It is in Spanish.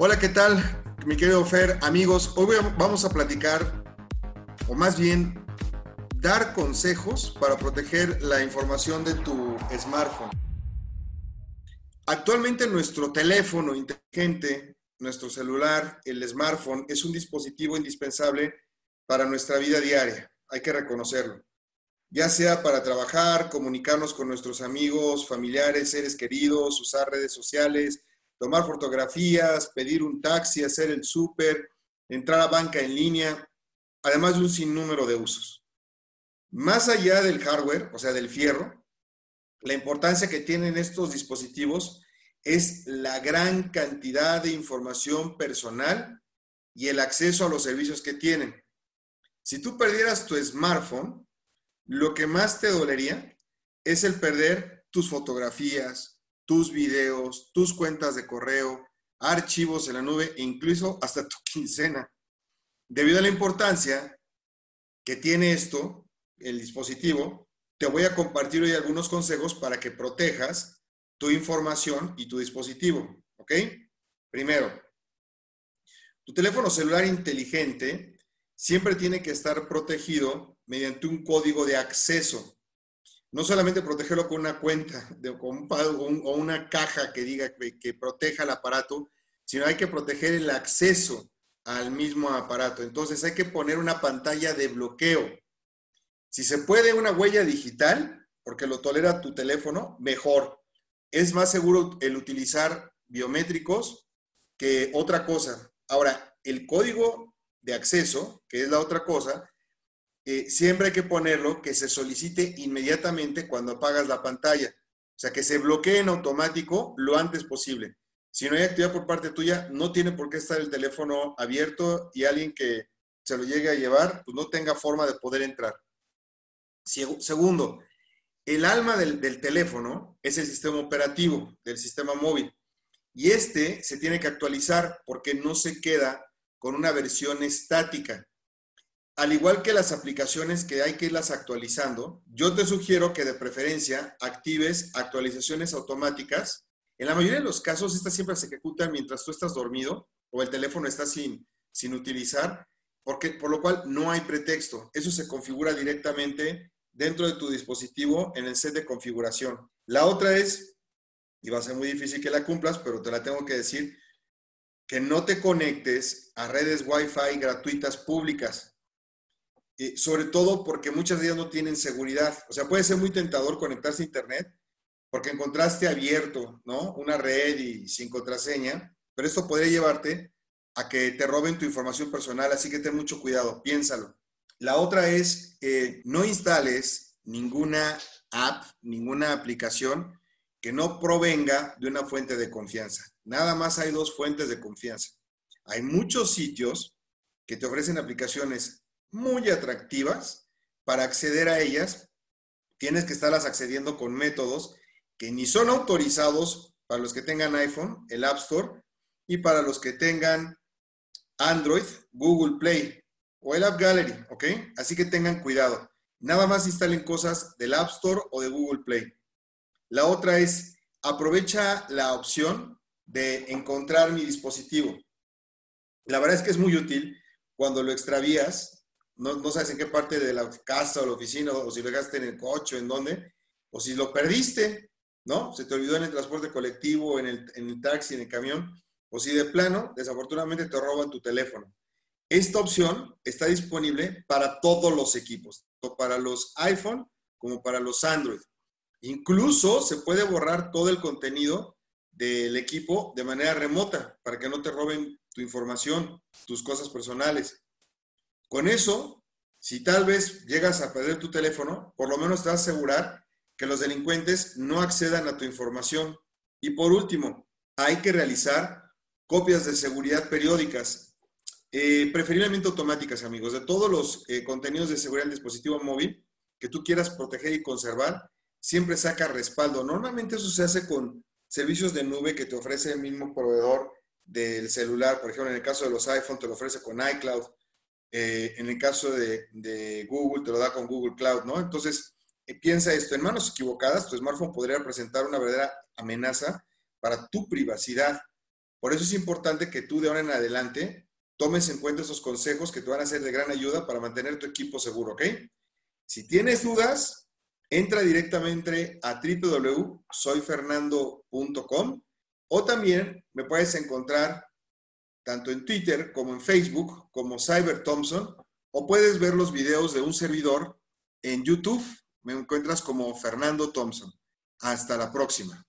Hola, ¿qué tal? Mi querido Fer, amigos, hoy vamos a platicar, o más bien, dar consejos para proteger la información de tu smartphone. Actualmente nuestro teléfono inteligente, nuestro celular, el smartphone, es un dispositivo indispensable para nuestra vida diaria, hay que reconocerlo. Ya sea para trabajar, comunicarnos con nuestros amigos, familiares, seres queridos, usar redes sociales, tomar fotografías, pedir un taxi, hacer el súper, entrar a banca en línea, además de un sinnúmero de usos. Más allá del hardware, o sea, del fierro, la importancia que tienen estos dispositivos es la gran cantidad de información personal y el acceso a los servicios que tienen. Si tú perdieras tu smartphone, lo que más te dolería es el perder tus fotografías, tus videos, tus cuentas de correo, archivos en la nube e incluso hasta tu quincena. Debido a la importancia que tiene esto, el dispositivo, te voy a compartir hoy algunos consejos para que protejas tu información y tu dispositivo. ¿Ok? Primero, tu teléfono celular inteligente siempre tiene que estar protegido mediante un código de acceso no solamente protegerlo con una cuenta de, con un, o una caja que diga que, proteja el aparato, sino hay que proteger el acceso al mismo aparato. Entonces hay que poner una pantalla de bloqueo. Si se puede una huella digital, porque lo tolera tu teléfono, mejor. Es más seguro el utilizar biométricos que otra cosa. Ahora, el código de acceso, que es la otra cosa, siempre hay que ponerlo que se solicite inmediatamente cuando apagas la pantalla. O sea, que se bloquee en automático lo antes posible. Si no hay actividad por parte tuya, no tiene por qué estar el teléfono abierto y alguien que se lo llegue a llevar, pues no tenga forma de poder entrar. Segundo, el alma del, del teléfono es el sistema operativo del sistema móvil. Y este se tiene que actualizar porque no se queda con una versión estática al igual que las aplicaciones que hay que irlas actualizando, yo te sugiero que de preferencia actives actualizaciones automáticas. En la mayoría de los casos, estas siempre se ejecutan mientras tú estás dormido o el teléfono está sin, sin utilizar, porque, por lo cual no hay pretexto. Eso se configura directamente dentro de tu dispositivo en el set de configuración. La otra es, y va a ser muy difícil que la cumplas, pero te la tengo que decir, que no te conectes a redes Wi-Fi gratuitas públicas sobre todo porque muchas de ellas no tienen seguridad. O sea, puede ser muy tentador conectarse a Internet porque encontraste abierto, ¿no? Una red y sin contraseña, pero esto podría llevarte a que te roben tu información personal, así que ten mucho cuidado, piénsalo. La otra es, que no instales ninguna app, ninguna aplicación que no provenga de una fuente de confianza. Nada más hay dos fuentes de confianza. Hay muchos sitios que te ofrecen aplicaciones muy atractivas. Para acceder a ellas, tienes que estarlas accediendo con métodos que ni son autorizados para los que tengan iPhone, el App Store, y para los que tengan Android, Google Play o el App Gallery, ¿ok? Así que tengan cuidado. Nada más instalen cosas del App Store o de Google Play. La otra es, aprovecha la opción de encontrar mi dispositivo. La verdad es que es muy útil cuando lo extravías no, sabes en qué parte de la casa o la oficina, o si lo dejaste en el coche, en dónde, o si lo perdiste, ¿no? Se te olvidó en el transporte colectivo, en el, en el taxi, en el camión, o si de plano, desafortunadamente te roban tu teléfono. Esta opción está disponible para todos los equipos, tanto para los iPhone como para los Android. Incluso se puede borrar todo el contenido del equipo de manera remota para que no te roben tu información, tus cosas personales. Con eso, si tal vez llegas a perder tu teléfono, por lo menos te vas a asegurar que los delincuentes no accedan a tu información. Y por último, hay que realizar copias de seguridad periódicas, eh, preferiblemente automáticas, amigos, de todos los eh, contenidos de seguridad del dispositivo móvil que tú quieras proteger y conservar, siempre saca respaldo. Normalmente eso se hace con servicios de nube que te ofrece el mismo proveedor del celular. Por ejemplo, en el caso de los iPhone te lo ofrece con iCloud. Eh, en el caso de, Google, te lo da con Google Cloud, ¿no? Entonces, eh, piensa esto, en manos equivocadas, tu smartphone podría representar una verdadera amenaza para tu privacidad. Por eso es importante que tú de ahora en adelante tomes en cuenta esos consejos que te van a ser de gran ayuda para mantener tu equipo seguro, ¿ok? Si tienes dudas, entra directamente a www.soyfernando.com o también me puedes encontrar tanto en Twitter como en Facebook como Cyber Thompson o puedes ver los videos de un servidor en YouTube. Me encuentras como Fernando Thompson. Hasta la próxima.